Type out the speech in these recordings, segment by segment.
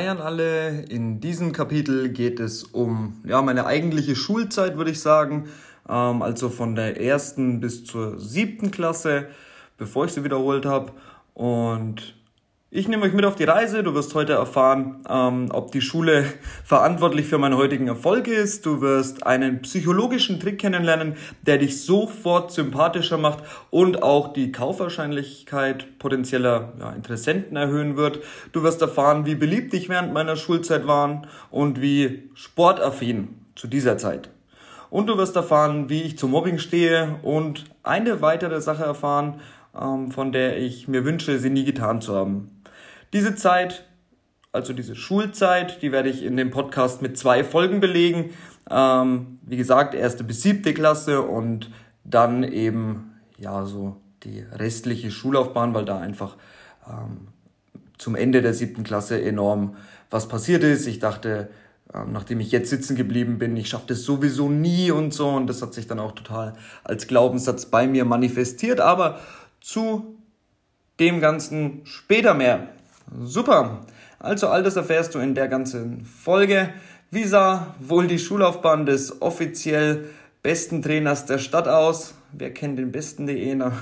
Hi alle. In diesem Kapitel geht es um ja, meine eigentliche Schulzeit, würde ich sagen. Ähm, also von der ersten bis zur siebten Klasse, bevor ich sie wiederholt habe. Und ich nehme euch mit auf die Reise. Du wirst heute erfahren, ähm, ob die Schule verantwortlich für meinen heutigen Erfolg ist. Du wirst einen psychologischen Trick kennenlernen, der dich sofort sympathischer macht und auch die Kaufwahrscheinlichkeit potenzieller ja, Interessenten erhöhen wird. Du wirst erfahren, wie beliebt ich während meiner Schulzeit war und wie sportaffin zu dieser Zeit. Und du wirst erfahren, wie ich zum Mobbing stehe und eine weitere Sache erfahren, ähm, von der ich mir wünsche, sie nie getan zu haben. Diese Zeit, also diese Schulzeit, die werde ich in dem Podcast mit zwei Folgen belegen. Ähm, wie gesagt, erste bis siebte Klasse und dann eben, ja, so die restliche Schullaufbahn, weil da einfach ähm, zum Ende der siebten Klasse enorm was passiert ist. Ich dachte, ähm, nachdem ich jetzt sitzen geblieben bin, ich schaffe das sowieso nie und so. Und das hat sich dann auch total als Glaubenssatz bei mir manifestiert. Aber zu dem Ganzen später mehr. Super. Also all das erfährst du in der ganzen Folge. Wie sah wohl die Schullaufbahn des offiziell besten Trainers der Stadt aus? Wer kennt den besten.de? Na,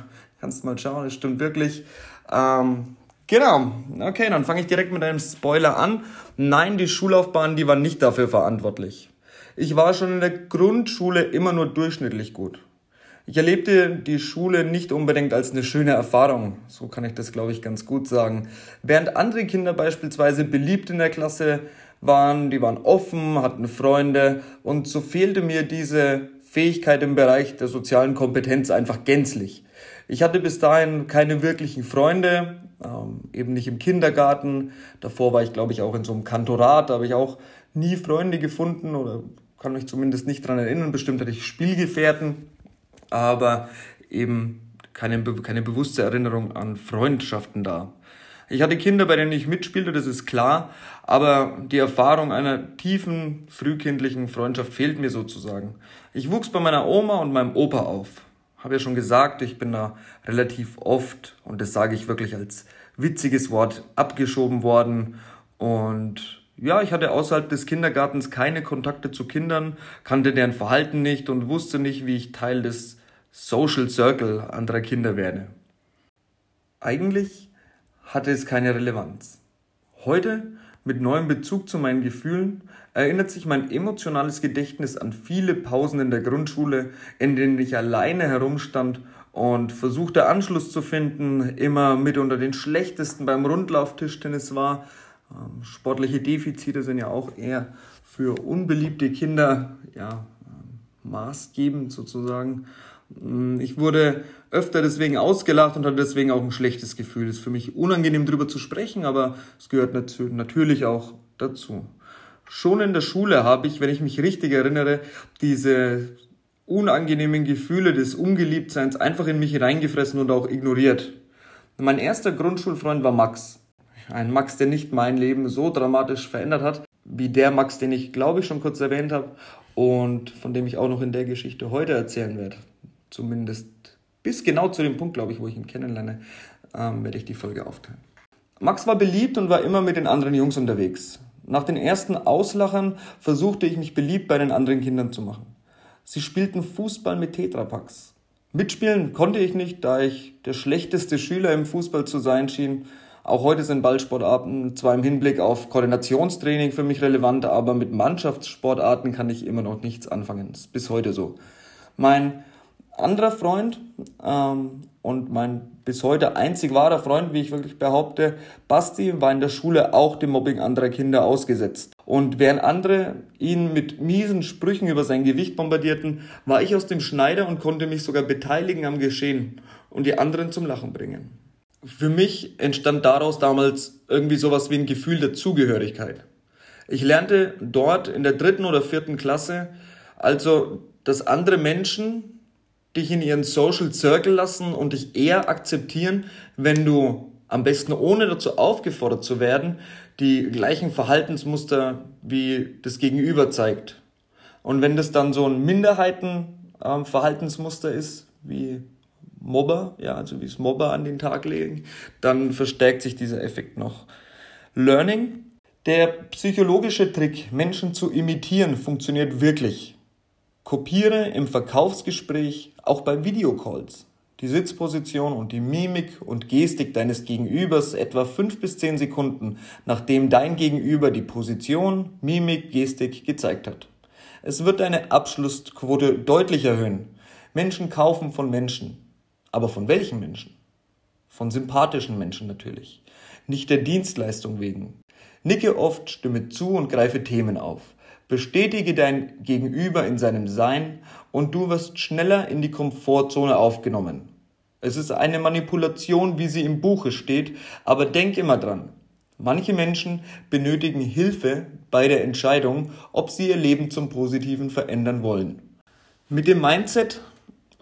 kannst mal schauen, das stimmt wirklich. Ähm, genau. Okay, dann fange ich direkt mit einem Spoiler an. Nein, die Schullaufbahn, die war nicht dafür verantwortlich. Ich war schon in der Grundschule immer nur durchschnittlich gut. Ich erlebte die Schule nicht unbedingt als eine schöne Erfahrung. So kann ich das, glaube ich, ganz gut sagen. Während andere Kinder beispielsweise beliebt in der Klasse waren, die waren offen, hatten Freunde und so fehlte mir diese Fähigkeit im Bereich der sozialen Kompetenz einfach gänzlich. Ich hatte bis dahin keine wirklichen Freunde, ähm, eben nicht im Kindergarten. Davor war ich, glaube ich, auch in so einem Kantorat, da habe ich auch nie Freunde gefunden oder kann mich zumindest nicht dran erinnern. Bestimmt hatte ich Spielgefährten aber eben keine, keine bewusste Erinnerung an Freundschaften da. Ich hatte Kinder, bei denen ich mitspielte, das ist klar, aber die Erfahrung einer tiefen, frühkindlichen Freundschaft fehlt mir sozusagen. Ich wuchs bei meiner Oma und meinem Opa auf. Habe ja schon gesagt, ich bin da relativ oft, und das sage ich wirklich als witziges Wort, abgeschoben worden. Und ja, ich hatte außerhalb des Kindergartens keine Kontakte zu Kindern, kannte deren Verhalten nicht und wusste nicht, wie ich Teil des Social Circle anderer Kinder werde. Eigentlich hatte es keine Relevanz. Heute, mit neuem Bezug zu meinen Gefühlen, erinnert sich mein emotionales Gedächtnis an viele Pausen in der Grundschule, in denen ich alleine herumstand und versuchte Anschluss zu finden, immer mit unter den schlechtesten beim Rundlauftischtennis war. Ähm, sportliche Defizite sind ja auch eher für unbeliebte Kinder ja, maßgebend sozusagen. Mm, ich wurde öfter deswegen ausgelacht und hatte deswegen auch ein schlechtes Gefühl. Es ist für mich unangenehm darüber zu sprechen, aber es gehört natürlich auch dazu. Schon in der Schule habe ich, wenn ich mich richtig erinnere, diese unangenehmen Gefühle des Ungeliebtseins einfach in mich reingefressen und auch ignoriert. Mein erster Grundschulfreund war Max. Ein Max, der nicht mein Leben so dramatisch verändert hat, wie der Max, den ich glaube ich schon kurz erwähnt habe und von dem ich auch noch in der Geschichte heute erzählen werde zumindest bis genau zu dem Punkt, glaube ich, wo ich ihn kennenlerne, ähm, werde ich die Folge aufteilen. Max war beliebt und war immer mit den anderen Jungs unterwegs. Nach den ersten Auslachern versuchte ich mich beliebt bei den anderen Kindern zu machen. Sie spielten Fußball mit Tetrapacks. Mitspielen konnte ich nicht, da ich der schlechteste Schüler im Fußball zu sein schien. Auch heute sind Ballsportarten zwar im Hinblick auf Koordinationstraining für mich relevant, aber mit Mannschaftssportarten kann ich immer noch nichts anfangen. Das ist bis heute so. Mein anderer Freund ähm, und mein bis heute einzig wahrer Freund, wie ich wirklich behaupte, Basti, war in der Schule auch dem Mobbing anderer Kinder ausgesetzt. Und während andere ihn mit miesen Sprüchen über sein Gewicht bombardierten, war ich aus dem Schneider und konnte mich sogar beteiligen am Geschehen und die anderen zum Lachen bringen. Für mich entstand daraus damals irgendwie sowas wie ein Gefühl der Zugehörigkeit. Ich lernte dort in der dritten oder vierten Klasse also, dass andere Menschen dich in ihren Social Circle lassen und dich eher akzeptieren, wenn du am besten ohne dazu aufgefordert zu werden, die gleichen Verhaltensmuster wie das Gegenüber zeigt. Und wenn das dann so ein Minderheitenverhaltensmuster ähm, ist, wie Mobber, ja, also wie es Mobber an den Tag legen, dann verstärkt sich dieser Effekt noch. Learning. Der psychologische Trick, Menschen zu imitieren, funktioniert wirklich. Kopiere im Verkaufsgespräch, auch bei Videocalls, die Sitzposition und die Mimik und Gestik deines Gegenübers etwa fünf bis zehn Sekunden, nachdem dein Gegenüber die Position, Mimik, Gestik gezeigt hat. Es wird deine Abschlussquote deutlich erhöhen. Menschen kaufen von Menschen. Aber von welchen Menschen? Von sympathischen Menschen natürlich. Nicht der Dienstleistung wegen. Nicke oft, stimme zu und greife Themen auf. Bestätige dein Gegenüber in seinem Sein und du wirst schneller in die Komfortzone aufgenommen. Es ist eine Manipulation, wie sie im Buche steht, aber denk immer dran. Manche Menschen benötigen Hilfe bei der Entscheidung, ob sie ihr Leben zum Positiven verändern wollen. Mit dem Mindset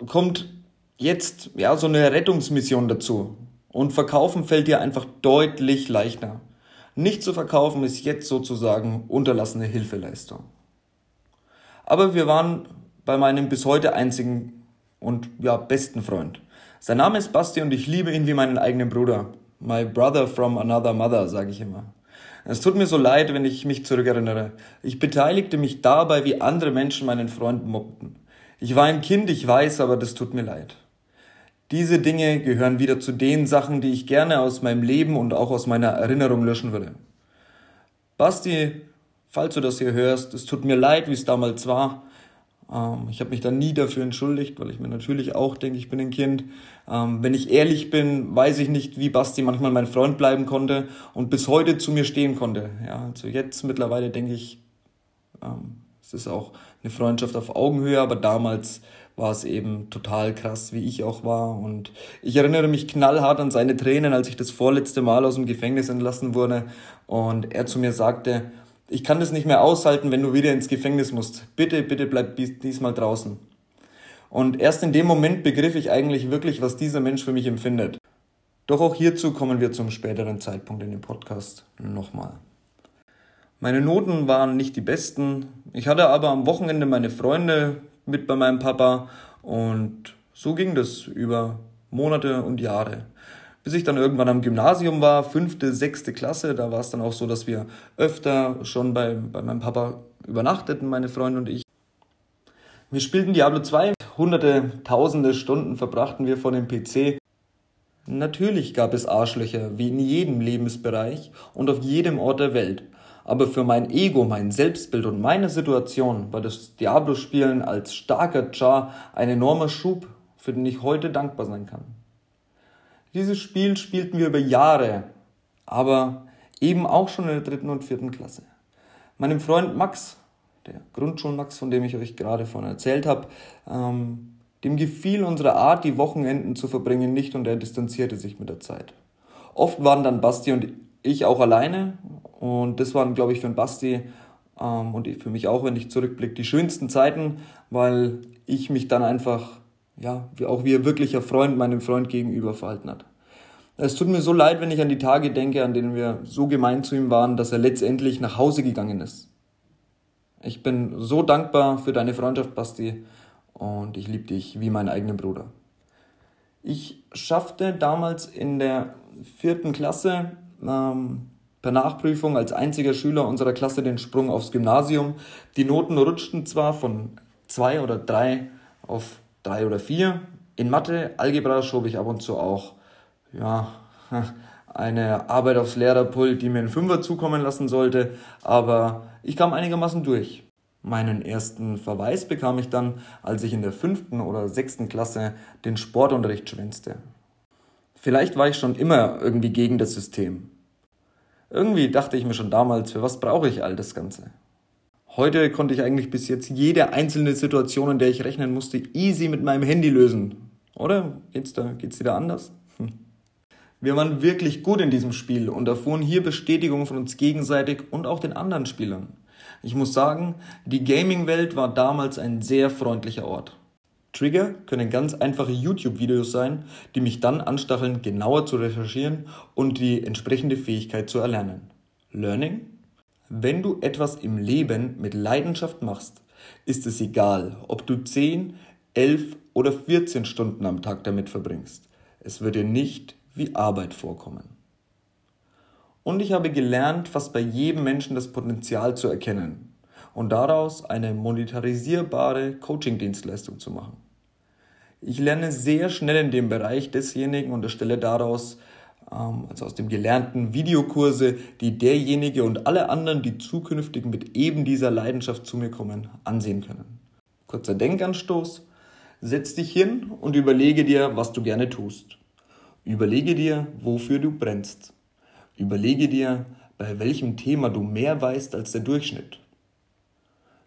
kommt jetzt ja so eine Rettungsmission dazu und verkaufen fällt dir einfach deutlich leichter. Nicht zu verkaufen ist jetzt sozusagen unterlassene Hilfeleistung. Aber wir waren bei meinem bis heute einzigen und ja besten Freund. Sein Name ist Basti und ich liebe ihn wie meinen eigenen Bruder. My brother from another mother, sage ich immer. Es tut mir so leid, wenn ich mich zurückerinnere. Ich beteiligte mich dabei, wie andere Menschen meinen Freund mobbten. Ich war ein Kind, ich weiß, aber das tut mir leid. Diese Dinge gehören wieder zu den Sachen, die ich gerne aus meinem Leben und auch aus meiner Erinnerung löschen würde. Basti, falls du das hier hörst, es tut mir leid, wie es damals war. Ähm, ich habe mich da nie dafür entschuldigt, weil ich mir natürlich auch denke, ich bin ein Kind. Ähm, wenn ich ehrlich bin, weiß ich nicht, wie Basti manchmal mein Freund bleiben konnte und bis heute zu mir stehen konnte. Ja, also jetzt mittlerweile denke ich, ähm, es ist auch eine Freundschaft auf Augenhöhe, aber damals war es eben total krass, wie ich auch war. Und ich erinnere mich knallhart an seine Tränen, als ich das vorletzte Mal aus dem Gefängnis entlassen wurde und er zu mir sagte, ich kann das nicht mehr aushalten, wenn du wieder ins Gefängnis musst. Bitte, bitte bleib diesmal draußen. Und erst in dem Moment begriff ich eigentlich wirklich, was dieser Mensch für mich empfindet. Doch auch hierzu kommen wir zum späteren Zeitpunkt in dem Podcast nochmal. Meine Noten waren nicht die besten. Ich hatte aber am Wochenende meine Freunde mit bei meinem Papa und so ging das über Monate und Jahre. Bis ich dann irgendwann am Gymnasium war, fünfte, sechste Klasse, da war es dann auch so, dass wir öfter schon bei, bei meinem Papa übernachteten, meine Freunde und ich. Wir spielten Diablo 2, hunderte, tausende Stunden verbrachten wir vor dem PC. Natürlich gab es Arschlöcher, wie in jedem Lebensbereich und auf jedem Ort der Welt. Aber für mein Ego, mein Selbstbild und meine Situation war das Diablo-Spielen als starker Char ein enormer Schub, für den ich heute dankbar sein kann. Dieses Spiel spielten wir über Jahre, aber eben auch schon in der dritten und vierten Klasse. Meinem Freund Max, der Grundschulmax, von dem ich euch gerade vorhin erzählt habe, ähm, dem gefiel unsere Art, die Wochenenden zu verbringen, nicht und er distanzierte sich mit der Zeit. Oft waren dann Basti und ich auch alleine und das waren, glaube ich, für den Basti ähm, und für mich auch, wenn ich zurückblicke, die schönsten Zeiten, weil ich mich dann einfach, ja, wie auch wie ein wirklicher Freund meinem Freund gegenüber verhalten hat. Es tut mir so leid, wenn ich an die Tage denke, an denen wir so gemein zu ihm waren, dass er letztendlich nach Hause gegangen ist. Ich bin so dankbar für deine Freundschaft, Basti, und ich liebe dich wie meinen eigenen Bruder. Ich schaffte damals in der vierten Klasse ähm, per Nachprüfung als einziger Schüler unserer Klasse den Sprung aufs Gymnasium. Die Noten rutschten zwar von zwei oder drei auf drei oder vier. In Mathe, Algebra schob ich ab und zu auch ja, eine Arbeit aufs Lehrerpult, die mir einen Fünfer zukommen lassen sollte, aber ich kam einigermaßen durch. Meinen ersten Verweis bekam ich dann, als ich in der fünften oder sechsten Klasse den Sportunterricht schwänzte. Vielleicht war ich schon immer irgendwie gegen das System. Irgendwie dachte ich mir schon damals, für was brauche ich all das Ganze? Heute konnte ich eigentlich bis jetzt jede einzelne Situation, in der ich rechnen musste, easy mit meinem Handy lösen. Oder? Geht's da, geht's da anders? Hm. Wir waren wirklich gut in diesem Spiel und erfuhren hier Bestätigung von uns gegenseitig und auch den anderen Spielern. Ich muss sagen, die Gaming-Welt war damals ein sehr freundlicher Ort. Trigger können ganz einfache YouTube-Videos sein, die mich dann anstacheln, genauer zu recherchieren und die entsprechende Fähigkeit zu erlernen. Learning? Wenn du etwas im Leben mit Leidenschaft machst, ist es egal, ob du 10, 11 oder 14 Stunden am Tag damit verbringst. Es wird dir nicht wie Arbeit vorkommen. Und ich habe gelernt, fast bei jedem Menschen das Potenzial zu erkennen und daraus eine monetarisierbare Coaching-Dienstleistung zu machen. Ich lerne sehr schnell in dem Bereich desjenigen und erstelle daraus, ähm, also aus dem gelernten Videokurse, die derjenige und alle anderen, die zukünftig mit eben dieser Leidenschaft zu mir kommen, ansehen können. Kurzer Denkanstoß. Setz dich hin und überlege dir, was du gerne tust. Überlege dir, wofür du brennst. Überlege dir, bei welchem Thema du mehr weißt als der Durchschnitt.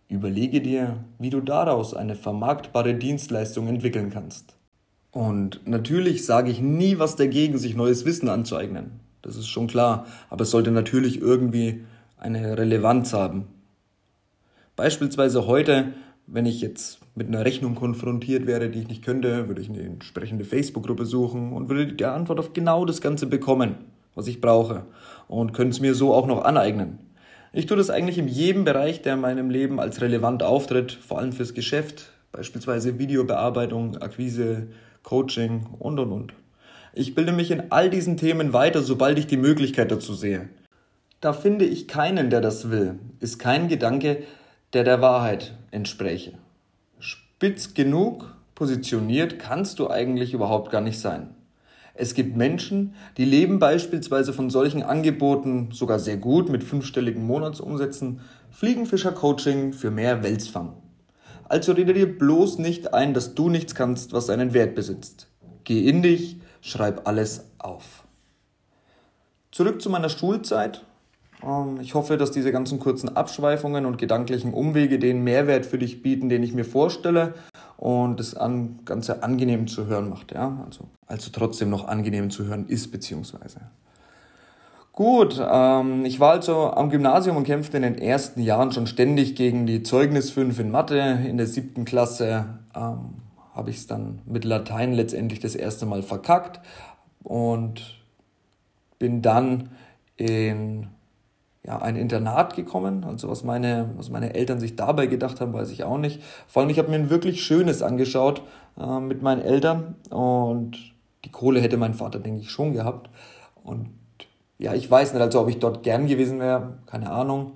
Überlege dir, wie du daraus eine vermarktbare Dienstleistung entwickeln kannst. Und natürlich sage ich nie was dagegen, sich neues Wissen anzueignen. Das ist schon klar. Aber es sollte natürlich irgendwie eine Relevanz haben. Beispielsweise heute, wenn ich jetzt mit einer Rechnung konfrontiert wäre, die ich nicht könnte, würde ich eine entsprechende Facebook-Gruppe suchen und würde die Antwort auf genau das Ganze bekommen, was ich brauche. Und könnte es mir so auch noch aneignen. Ich tue das eigentlich in jedem Bereich, der in meinem Leben als relevant auftritt, vor allem fürs Geschäft, beispielsweise Videobearbeitung, Akquise, Coaching und und und. Ich bilde mich in all diesen Themen weiter, sobald ich die Möglichkeit dazu sehe. Da finde ich keinen, der das will, ist kein Gedanke, der der Wahrheit entspräche. Spitz genug positioniert kannst du eigentlich überhaupt gar nicht sein. Es gibt Menschen, die leben beispielsweise von solchen Angeboten sogar sehr gut mit fünfstelligen Monatsumsätzen, Fliegenfischer-Coaching für mehr Welsfang. Also rede dir bloß nicht ein, dass du nichts kannst, was einen Wert besitzt. Geh in dich, schreib alles auf. Zurück zu meiner Schulzeit. Ähm, ich hoffe, dass diese ganzen kurzen Abschweifungen und gedanklichen Umwege den Mehrwert für dich bieten, den ich mir vorstelle und das Ganze angenehm zu hören macht. Ja? Also, also trotzdem noch angenehm zu hören ist, beziehungsweise. Gut, ähm, ich war also am Gymnasium und kämpfte in den ersten Jahren schon ständig gegen die Zeugnis 5 in Mathe. In der siebten Klasse ähm, habe ich es dann mit Latein letztendlich das erste Mal verkackt und bin dann in ja, ein Internat gekommen. Also was meine, was meine Eltern sich dabei gedacht haben, weiß ich auch nicht. Vor allem, ich habe mir ein wirklich Schönes angeschaut äh, mit meinen Eltern und die Kohle hätte mein Vater, denke ich, schon gehabt. Und ja, ich weiß nicht, also ob ich dort gern gewesen wäre, keine Ahnung.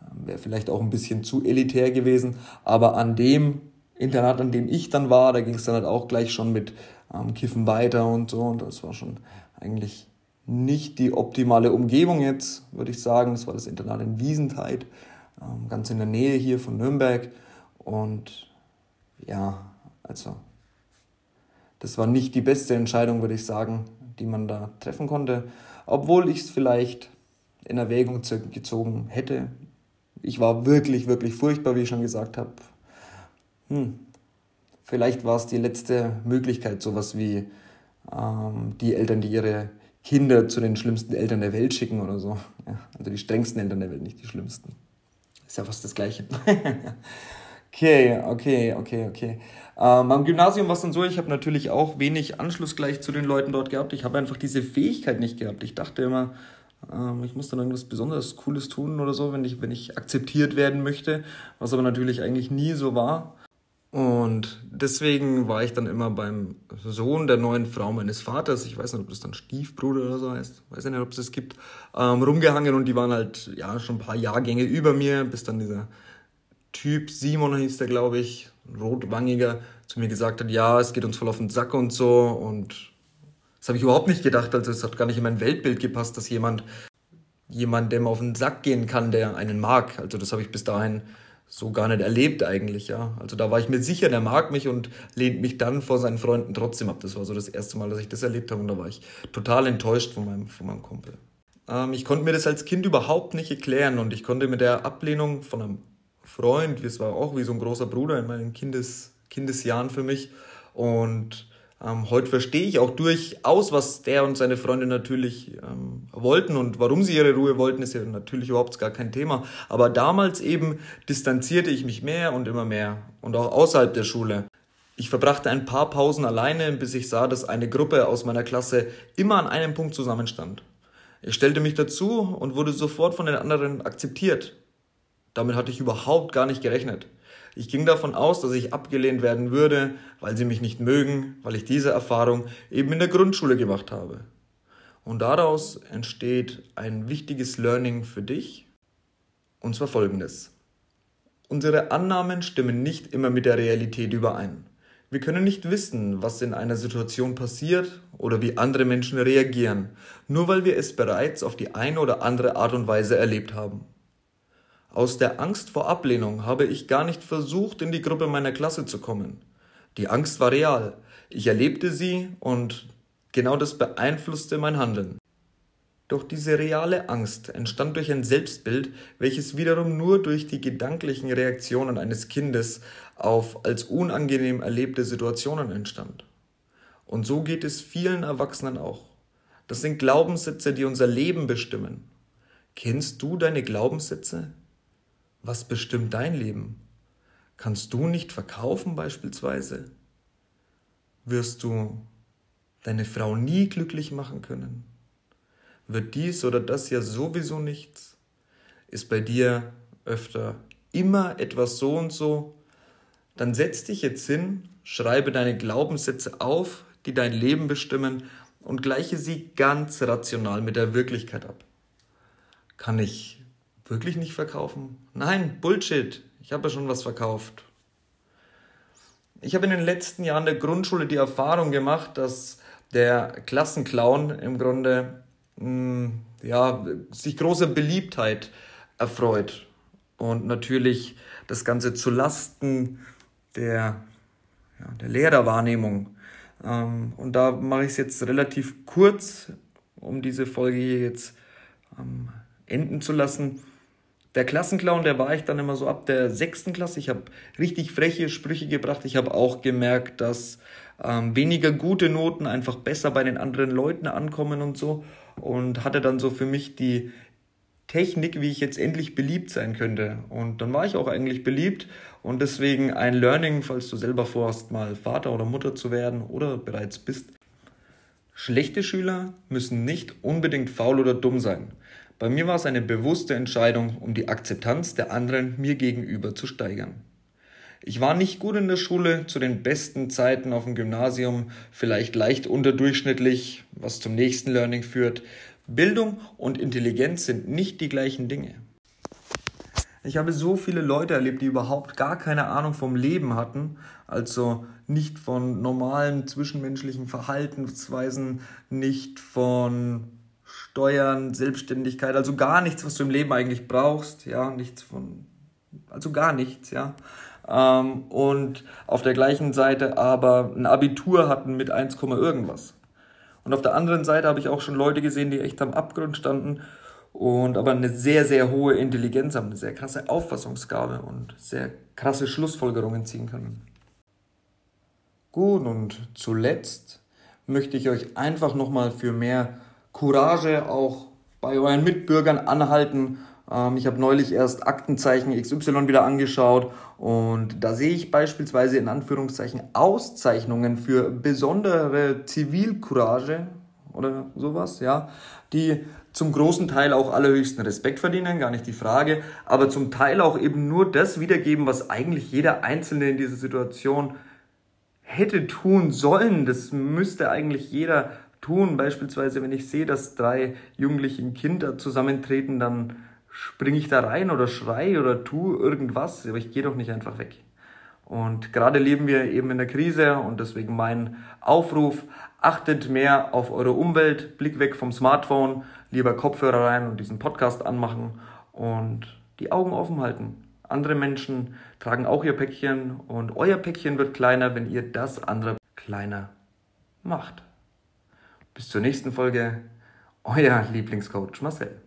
Ähm, wäre vielleicht auch ein bisschen zu elitär gewesen. Aber an dem Internat, an dem ich dann war, da ging es dann halt auch gleich schon mit ähm, Kiffen weiter und so. Und das war schon eigentlich nicht die optimale Umgebung jetzt, würde ich sagen. Das war das Internat in Wiesentheit, ähm, ganz in der Nähe hier von Nürnberg. Und ja, also das war nicht die beste Entscheidung, würde ich sagen, die man da treffen konnte. Obwohl ich es vielleicht in Erwägung gezogen hätte. Ich war wirklich, wirklich furchtbar, wie ich schon gesagt habe. Hm. Vielleicht war es die letzte Möglichkeit, sowas wie ähm, die Eltern, die ihre Kinder zu den schlimmsten Eltern der Welt schicken oder so. Ja, also die strengsten Eltern der Welt, nicht die schlimmsten. Ist ja fast das Gleiche. okay, okay, okay, okay. Ähm, am Gymnasium war es dann so, ich habe natürlich auch wenig Anschluss gleich zu den Leuten dort gehabt. Ich habe einfach diese Fähigkeit nicht gehabt. Ich dachte immer, ähm, ich muss dann irgendwas besonders Cooles tun oder so, wenn ich, wenn ich akzeptiert werden möchte, was aber natürlich eigentlich nie so war. Und deswegen war ich dann immer beim Sohn der neuen Frau meines Vaters, ich weiß nicht, ob das dann Stiefbruder oder so heißt, weiß nicht, ob es das gibt, ähm, rumgehangen und die waren halt ja schon ein paar Jahrgänge über mir, bis dann dieser Typ, Simon hieß der, glaube ich, rotwangiger, zu mir gesagt hat, ja, es geht uns voll auf den Sack und so. Und das habe ich überhaupt nicht gedacht, also es hat gar nicht in mein Weltbild gepasst, dass jemand jemandem auf den Sack gehen kann, der einen mag. Also das habe ich bis dahin so gar nicht erlebt eigentlich, ja. Also da war ich mir sicher, der mag mich und lehnt mich dann vor seinen Freunden trotzdem ab. Das war so das erste Mal, dass ich das erlebt habe und da war ich total enttäuscht von meinem, von meinem Kumpel. Ähm, ich konnte mir das als Kind überhaupt nicht erklären und ich konnte mit der Ablehnung von einem Freund, das war auch wie so ein großer Bruder in meinen Kindes, Kindesjahren für mich und ähm, heute verstehe ich auch durchaus, was der und seine Freunde natürlich ähm, wollten und warum sie ihre Ruhe wollten, ist ja natürlich überhaupt gar kein Thema. Aber damals eben distanzierte ich mich mehr und immer mehr und auch außerhalb der Schule. Ich verbrachte ein paar Pausen alleine, bis ich sah, dass eine Gruppe aus meiner Klasse immer an einem Punkt zusammenstand. Ich stellte mich dazu und wurde sofort von den anderen akzeptiert. Damit hatte ich überhaupt gar nicht gerechnet. Ich ging davon aus, dass ich abgelehnt werden würde, weil sie mich nicht mögen, weil ich diese Erfahrung eben in der Grundschule gemacht habe. Und daraus entsteht ein wichtiges Learning für dich, und zwar folgendes. Unsere Annahmen stimmen nicht immer mit der Realität überein. Wir können nicht wissen, was in einer Situation passiert oder wie andere Menschen reagieren, nur weil wir es bereits auf die eine oder andere Art und Weise erlebt haben. Aus der Angst vor Ablehnung habe ich gar nicht versucht, in die Gruppe meiner Klasse zu kommen. Die Angst war real. Ich erlebte sie und genau das beeinflusste mein Handeln. Doch diese reale Angst entstand durch ein Selbstbild, welches wiederum nur durch die gedanklichen Reaktionen eines Kindes auf als unangenehm erlebte Situationen entstand. Und so geht es vielen Erwachsenen auch. Das sind Glaubenssätze, die unser Leben bestimmen. Kennst du deine Glaubenssätze? Was bestimmt dein Leben? Kannst du nicht verkaufen beispielsweise? Wirst du deine Frau nie glücklich machen können? wird dies oder das ja sowieso nichts? Ist bei dir öfter immer etwas so und so? Dann setz dich jetzt hin, schreibe deine Glaubenssätze auf, die dein Leben bestimmen und gleiche sie ganz rational mit der Wirklichkeit ab. Kann ich wirklich nicht verkaufen? Nein, Bullshit. Ich habe ja schon was verkauft. Ich habe in den letzten Jahren der Grundschule die Erfahrung gemacht, dass der Klassenclown im Grunde ja, sich großer Beliebtheit erfreut. Und natürlich das Ganze zu Lasten der, ja, der Lehrerwahrnehmung. Ähm, und da mache ich es jetzt relativ kurz, um diese Folge hier jetzt ähm, enden zu lassen. Der Klassenclown, der war ich dann immer so ab der sechsten Klasse. Ich habe richtig freche Sprüche gebracht. Ich habe auch gemerkt, dass ähm, weniger gute Noten einfach besser bei den anderen Leuten ankommen und so und hatte dann so für mich die Technik, wie ich jetzt endlich beliebt sein könnte. Und dann war ich auch eigentlich beliebt und deswegen ein Learning, falls du selber vorhast, mal Vater oder Mutter zu werden oder bereits bist. Schlechte Schüler müssen nicht unbedingt faul oder dumm sein. Bei mir war es eine bewusste Entscheidung, um die Akzeptanz der anderen mir gegenüber zu steigern. Ich war nicht gut in der Schule, zu den besten Zeiten auf dem Gymnasium, vielleicht leicht unterdurchschnittlich, was zum nächsten Learning führt. Bildung und Intelligenz sind nicht die gleichen Dinge. Ich habe so viele Leute erlebt, die überhaupt gar keine Ahnung vom Leben hatten, also nicht von normalen zwischenmenschlichen Verhaltensweisen, nicht von Steuern, Selbstständigkeit, also gar nichts, was du im Leben eigentlich brauchst, ja, nichts von, also gar nichts, ja ähm, und auf der gleichen Seite aber ein Abitur hatten mit 1, irgendwas. Und auf der anderen Seite habe ich auch schon Leute gesehen, die echt am Abgrund standen und aber eine sehr, sehr hohe Intelligenz haben, eine sehr krasse Auffassungsgabe und sehr krasse Schlussfolgerungen ziehen können. Gut, und zuletzt möchte ich euch einfach nochmal für mehr Courage auch bei euren Mitbürgern anhalten ähm, ich habe neulich erst Aktenzeichen XY wieder angeschaut und da sehe ich beispielsweise in Anführungszeichen Auszeichnungen für besondere Zivilcourage oder sowas, ja, die zum großen Teil auch allerhöchsten Respekt verdienen, gar nicht die Frage, aber zum Teil auch eben nur das wiedergeben, was eigentlich jeder Einzelne in dieser Situation hätte tun sollen. Das müsste eigentlich jeder tun. Beispielsweise, wenn ich sehe, dass drei jugendliche Kinder zusammentreten, dann springe ich da rein oder schrei oder tu irgendwas, aber ich gehe doch nicht einfach weg. Und gerade leben wir eben in der Krise und deswegen mein Aufruf, achtet mehr auf eure Umwelt, Blick weg vom Smartphone, lieber Kopfhörer rein und diesen Podcast anmachen und die Augen offen halten. Andere Menschen tragen auch ihr Päckchen und euer Päckchen wird kleiner, wenn ihr das andere kleiner macht. Bis zur nächsten Folge, euer Lieblingscoach Marcel.